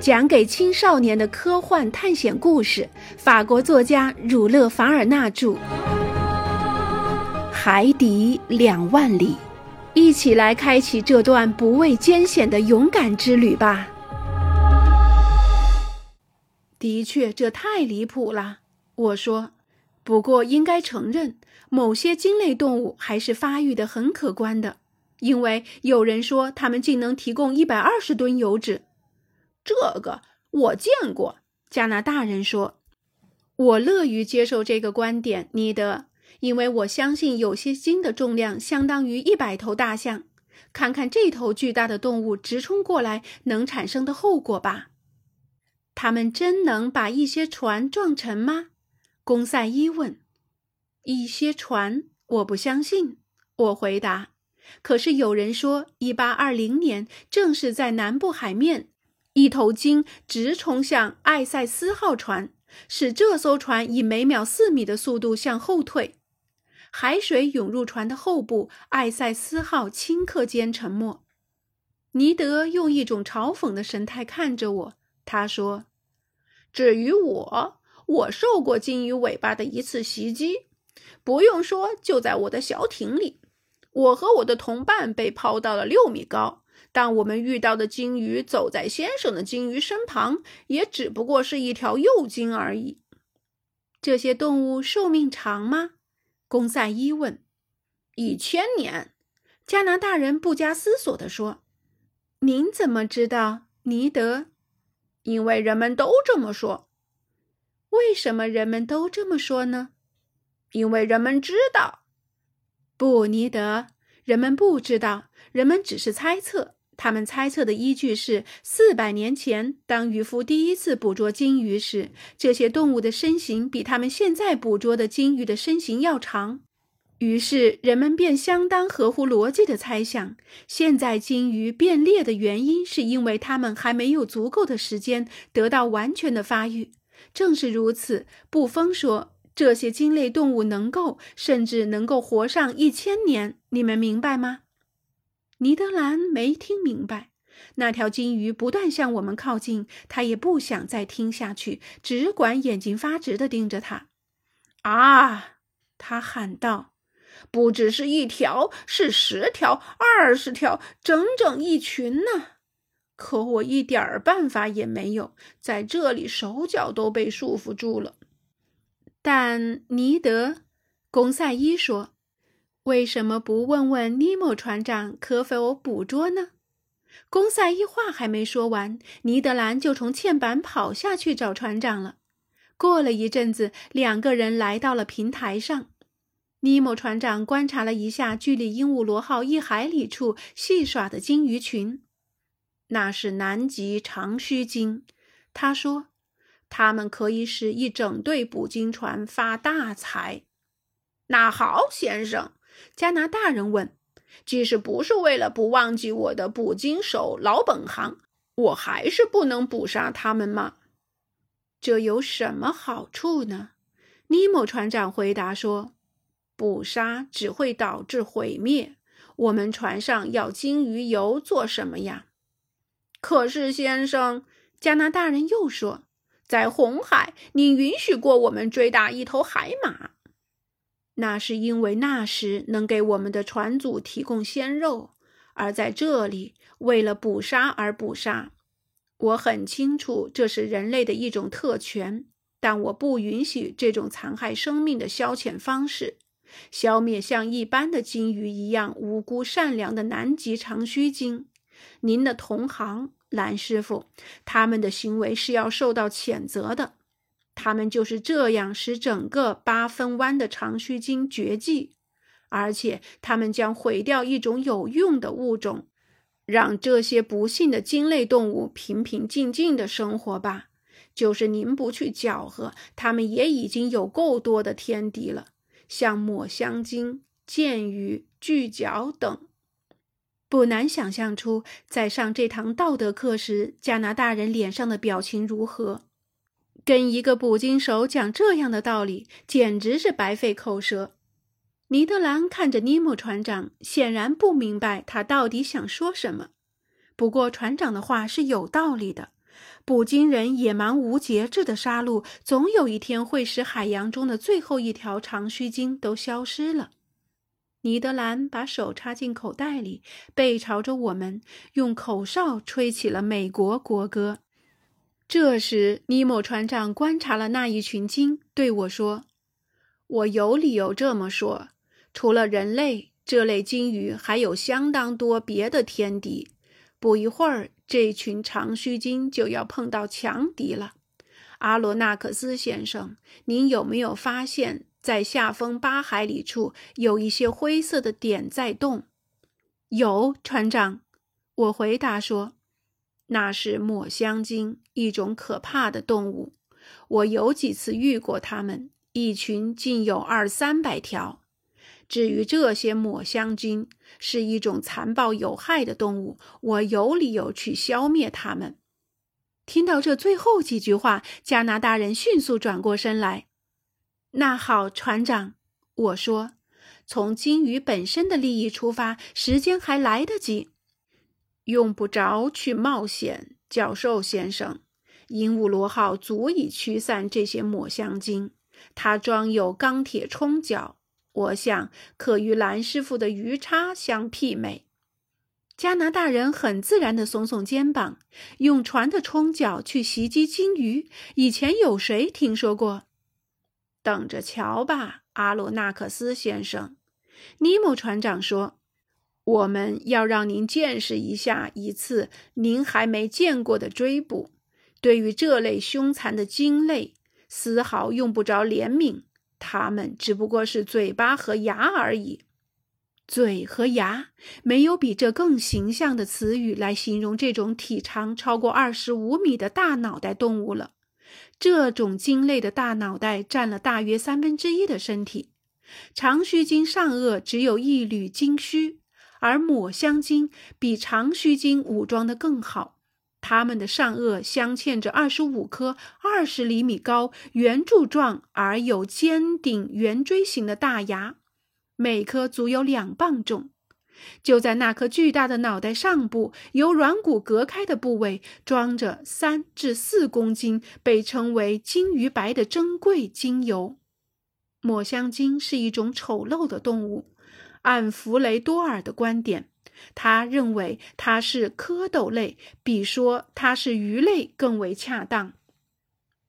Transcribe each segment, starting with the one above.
讲给青少年的科幻探险故事，法国作家儒勒·凡尔纳著，《海底两万里》，一起来开启这段不畏艰险的勇敢之旅吧。的确，这太离谱了，我说。不过，应该承认，某些鲸类动物还是发育的很可观的，因为有人说它们竟能提供一百二十吨油脂。这个我见过，加拿大人说：“我乐于接受这个观点，尼德，因为我相信有些鲸的重量相当于一百头大象。看看这头巨大的动物直冲过来能产生的后果吧。他们真能把一些船撞沉吗？”公赛伊问。“一些船，我不相信。”我回答。“可是有人说，一八二零年正是在南部海面。”一头鲸直冲向艾塞斯号船，使这艘船以每秒四米的速度向后退。海水涌入船的后部，艾塞斯号顷刻间沉没。尼德用一种嘲讽的神态看着我，他说：“至于我，我受过鲸鱼尾巴的一次袭击。不用说，就在我的小艇里，我和我的同伴被抛到了六米高。”但我们遇到的鲸鱼走在先生的鲸鱼身旁，也只不过是一条幼鲸而已。这些动物寿命长吗？公赛伊问。一千年，加拿大人不加思索地说。您怎么知道，尼德？因为人们都这么说。为什么人们都这么说呢？因为人们知道。不，尼德，人们不知道，人们只是猜测。他们猜测的依据是，四百年前，当渔夫第一次捕捉鲸鱼时，这些动物的身形比他们现在捕捉的鲸鱼的身形要长。于是，人们便相当合乎逻辑的猜想，现在鲸鱼变裂的原因是因为它们还没有足够的时间得到完全的发育。正是如此，布丰说，这些鲸类动物能够，甚至能够活上一千年。你们明白吗？尼德兰没听明白，那条金鱼不断向我们靠近，他也不想再听下去，只管眼睛发直地盯着他。啊！他喊道：“不只是一条，是十条、二十条，整整一群呢！可我一点儿办法也没有，在这里手脚都被束缚住了。”但尼德，公赛伊说。为什么不问问尼莫船长可否捕捉呢？公赛一话还没说完，尼德兰就从嵌板跑下去找船长了。过了一阵子，两个人来到了平台上。尼莫船长观察了一下距离鹦鹉螺号一海里处戏耍的鲸鱼群，那是南极长须鲸。他说：“他们可以使一整队捕鲸船发大财。”那好，先生。加拿大人问：“即使不是为了不忘记我的捕鲸手老本行，我还是不能捕杀他们吗？”这有什么好处呢？尼莫船长回答说：“捕杀只会导致毁灭。我们船上要鲸鱼油做什么呀？”可是，先生，加拿大人又说：“在红海，你允许过我们追打一头海马。”那是因为那时能给我们的船组提供鲜肉，而在这里为了捕杀而捕杀。我很清楚这是人类的一种特权，但我不允许这种残害生命的消遣方式，消灭像一般的鲸鱼一样无辜善良的南极长须鲸。您的同行蓝师傅，他们的行为是要受到谴责的。他们就是这样使整个八分湾的长须鲸绝迹，而且他们将毁掉一种有用的物种，让这些不幸的鲸类动物平平静静的生活吧。就是您不去搅和，他们也已经有够多的天敌了，像抹香鲸、剑鱼、巨角等。不难想象出，在上这堂道德课时，加拿大人脸上的表情如何。跟一个捕鲸手讲这样的道理，简直是白费口舌。尼德兰看着尼莫船长，显然不明白他到底想说什么。不过船长的话是有道理的，捕鲸人野蛮无节制的杀戮，总有一天会使海洋中的最后一条长须鲸都消失了。尼德兰把手插进口袋里，背朝着我们，用口哨吹起了美国国歌。这时，尼莫船长观察了那一群鲸，对我说：“我有理由这么说。除了人类，这类鲸鱼还有相当多别的天敌。不一会儿，这群长须鲸就要碰到强敌了。阿罗纳克斯先生，您有没有发现，在下风八海里处有一些灰色的点在动？”“有，船长。”我回答说。那是抹香鲸，一种可怕的动物。我有几次遇过它们，一群竟有二三百条。至于这些抹香鲸是一种残暴有害的动物，我有理由去消灭它们。听到这最后几句话，加拿大人迅速转过身来。那好，船长，我说，从鲸鱼本身的利益出发，时间还来得及。用不着去冒险，教授先生。鹦鹉螺号足以驱散这些抹香鲸，它装有钢铁冲角，我想可与蓝师傅的鱼叉相媲美。加拿大人很自然地耸耸肩膀，用船的冲角去袭击鲸鱼，以前有谁听说过？等着瞧吧，阿罗纳克斯先生。尼莫船长说。我们要让您见识一下一次您还没见过的追捕。对于这类凶残的鲸类，丝毫用不着怜悯，它们只不过是嘴巴和牙而已。嘴和牙，没有比这更形象的词语来形容这种体长超过二十五米的大脑袋动物了。这种鲸类的大脑袋占了大约三分之一的身体。长须鲸上颚只有一缕鲸须。而抹香鲸比长须鲸武装的更好，它们的上颚镶嵌着二十五颗二十厘米高、圆柱状而有尖顶圆锥形的大牙，每颗足有两磅重。就在那颗巨大的脑袋上部，由软骨隔开的部位，装着三至四公斤被称为金鱼白的珍贵精油。抹香鲸是一种丑陋的动物。按弗雷多尔的观点，他认为它是蝌蚪类，比说它是鱼类更为恰当。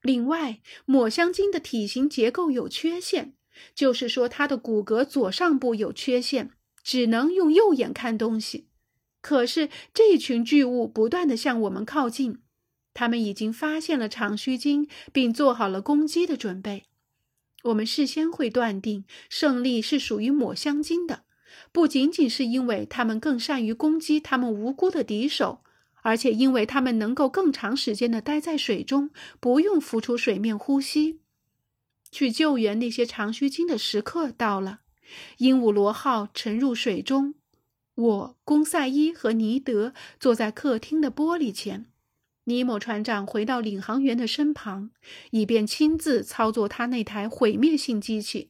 另外，抹香鲸的体型结构有缺陷，就是说它的骨骼左上部有缺陷，只能用右眼看东西。可是这群巨物不断地向我们靠近，他们已经发现了长须鲸，并做好了攻击的准备。我们事先会断定胜利是属于抹香鲸的，不仅仅是因为他们更善于攻击他们无辜的敌手，而且因为他们能够更长时间的待在水中，不用浮出水面呼吸。去救援那些长须鲸的时刻到了。鹦鹉螺号沉入水中，我、公赛伊和尼德坐在客厅的玻璃前。尼莫船长回到领航员的身旁，以便亲自操作他那台毁灭性机器。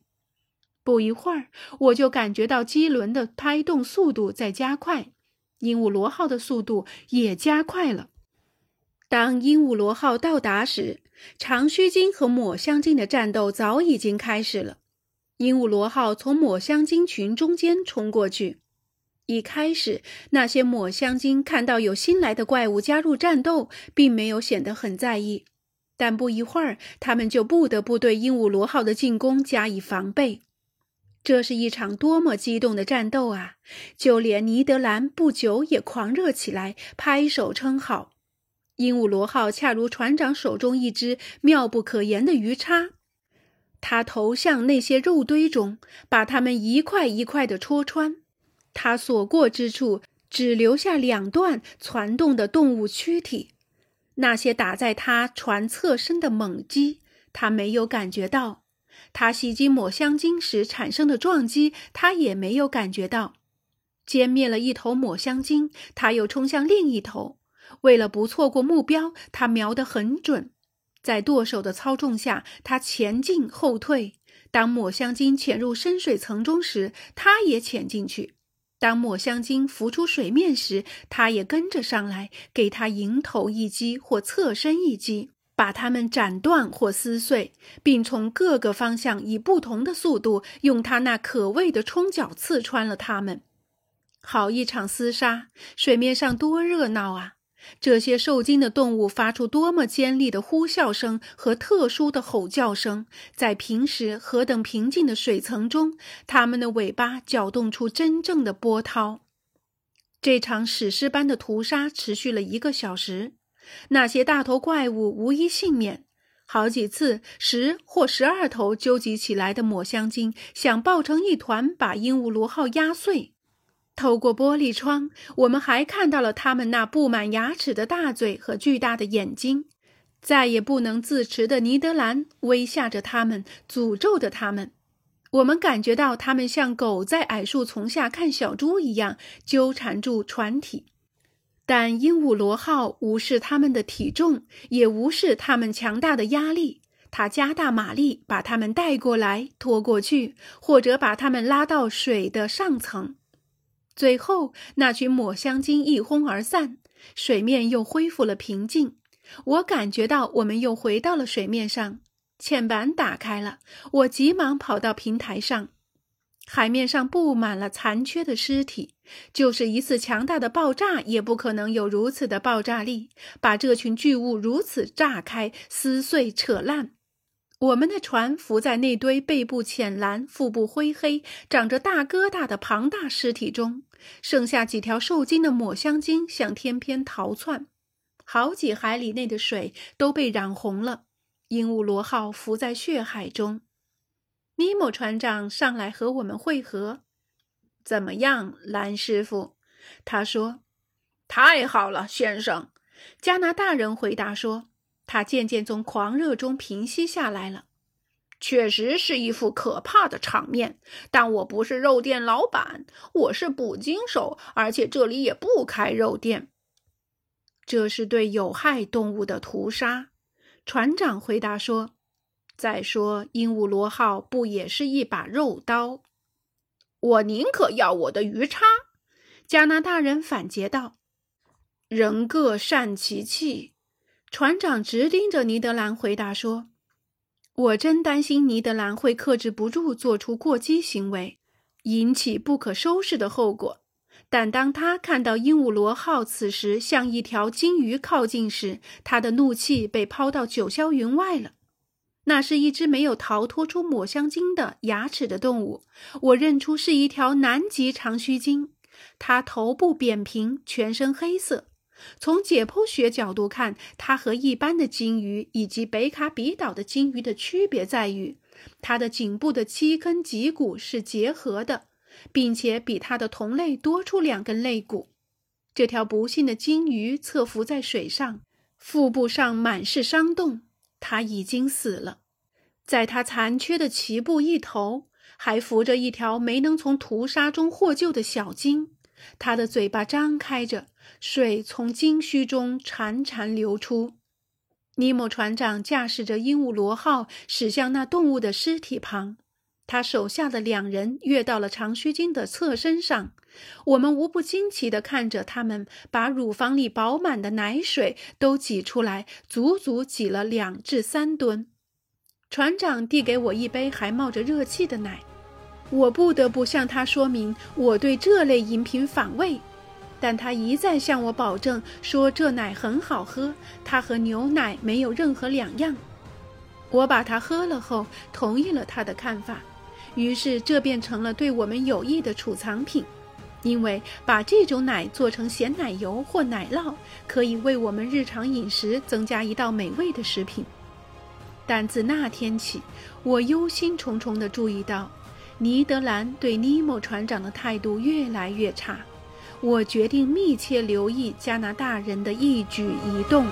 不一会儿，我就感觉到机轮的拍动速度在加快，鹦鹉螺号的速度也加快了。当鹦鹉螺号到达时，长须鲸和抹香鲸的战斗早已经开始了。鹦鹉螺号从抹香鲸群中间冲过去。一开始，那些抹香鲸看到有新来的怪物加入战斗，并没有显得很在意。但不一会儿，他们就不得不对鹦鹉螺号的进攻加以防备。这是一场多么激动的战斗啊！就连尼德兰不久也狂热起来，拍手称好。鹦鹉螺号恰如船长手中一只妙不可言的鱼叉，他投向那些肉堆中，把它们一块一块地戳穿。他所过之处，只留下两段攒动的动物躯体。那些打在他船侧身的猛击，他没有感觉到；他袭击抹香鲸时产生的撞击，他也没有感觉到。歼灭了一头抹香鲸，他又冲向另一头。为了不错过目标，他瞄得很准。在舵手的操纵下，他前进后退。当抹香鲸潜入深水层中时，他也潜进去。当抹香鲸浮出水面时，它也跟着上来，给它迎头一击或侧身一击，把它们斩断或撕碎，并从各个方向以不同的速度用它那可畏的冲角刺穿了它们。好一场厮杀！水面上多热闹啊！这些受惊的动物发出多么尖利的呼啸声和特殊的吼叫声！在平时何等平静的水层中，它们的尾巴搅动出真正的波涛。这场史诗般的屠杀持续了一个小时，那些大头怪物无一幸免。好几次，十或十二头纠集起来的抹香鲸想抱成一团，把鹦鹉螺号压碎。透过玻璃窗，我们还看到了他们那布满牙齿的大嘴和巨大的眼睛。再也不能自持的尼德兰威吓着他们，诅咒着他们。我们感觉到他们像狗在矮树丛下看小猪一样纠缠住船体，但鹦鹉螺号无视他们的体重，也无视他们强大的压力。它加大马力，把他们带过来、拖过去，或者把他们拉到水的上层。最后，那群抹香鲸一哄而散，水面又恢复了平静。我感觉到我们又回到了水面上。纤板打开了，我急忙跑到平台上。海面上布满了残缺的尸体，就是一次强大的爆炸也不可能有如此的爆炸力，把这群巨物如此炸开、撕碎、扯烂。我们的船浮在那堆背部浅蓝、腹部灰黑、长着大疙瘩的庞大尸体中。剩下几条受惊的抹香鲸向天边逃窜，好几海里内的水都被染红了。鹦鹉螺号浮在血海中。尼莫船长上来和我们会合。怎么样，蓝师傅？他说：“太好了，先生。”加拿大人回答说：“他渐渐从狂热中平息下来了。”确实是一副可怕的场面，但我不是肉店老板，我是捕鲸手，而且这里也不开肉店。这是对有害动物的屠杀，船长回答说。再说，鹦鹉螺号不也是一把肉刀？我宁可要我的鱼叉。加拿大人反诘道。人各善其器，船长直盯着尼德兰回答说。我真担心尼德兰会克制不住，做出过激行为，引起不可收拾的后果。但当他看到鹦鹉螺号此时向一条鲸鱼靠近时，他的怒气被抛到九霄云外了。那是一只没有逃脱出抹香鲸的牙齿的动物，我认出是一条南极长须鲸，它头部扁平，全身黑色。从解剖学角度看，它和一般的鲸鱼以及北卡比岛的鲸鱼的区别在于，它的颈部的七根脊骨是结合的，并且比它的同类多出两根肋骨。这条不幸的鲸鱼侧浮在水上，腹部上满是伤洞，他已经死了。在他残缺的鳍部一头，还浮着一条没能从屠杀中获救的小鲸。它的嘴巴张开着，水从鲸须中潺潺流出。尼莫船长驾驶着鹦鹉螺号驶向那动物的尸体旁，他手下的两人跃到了长须鲸的侧身上。我们无不惊奇地看着他们把乳房里饱满的奶水都挤出来，足足挤了两至三吨。船长递给我一杯还冒着热气的奶。我不得不向他说明我对这类饮品反胃，但他一再向我保证说这奶很好喝，它和牛奶没有任何两样。我把它喝了后，同意了他的看法，于是这变成了对我们有益的储藏品，因为把这种奶做成咸奶油或奶酪，可以为我们日常饮食增加一道美味的食品。但自那天起，我忧心忡忡地注意到。尼德兰对尼莫船长的态度越来越差，我决定密切留意加拿大人的一举一动。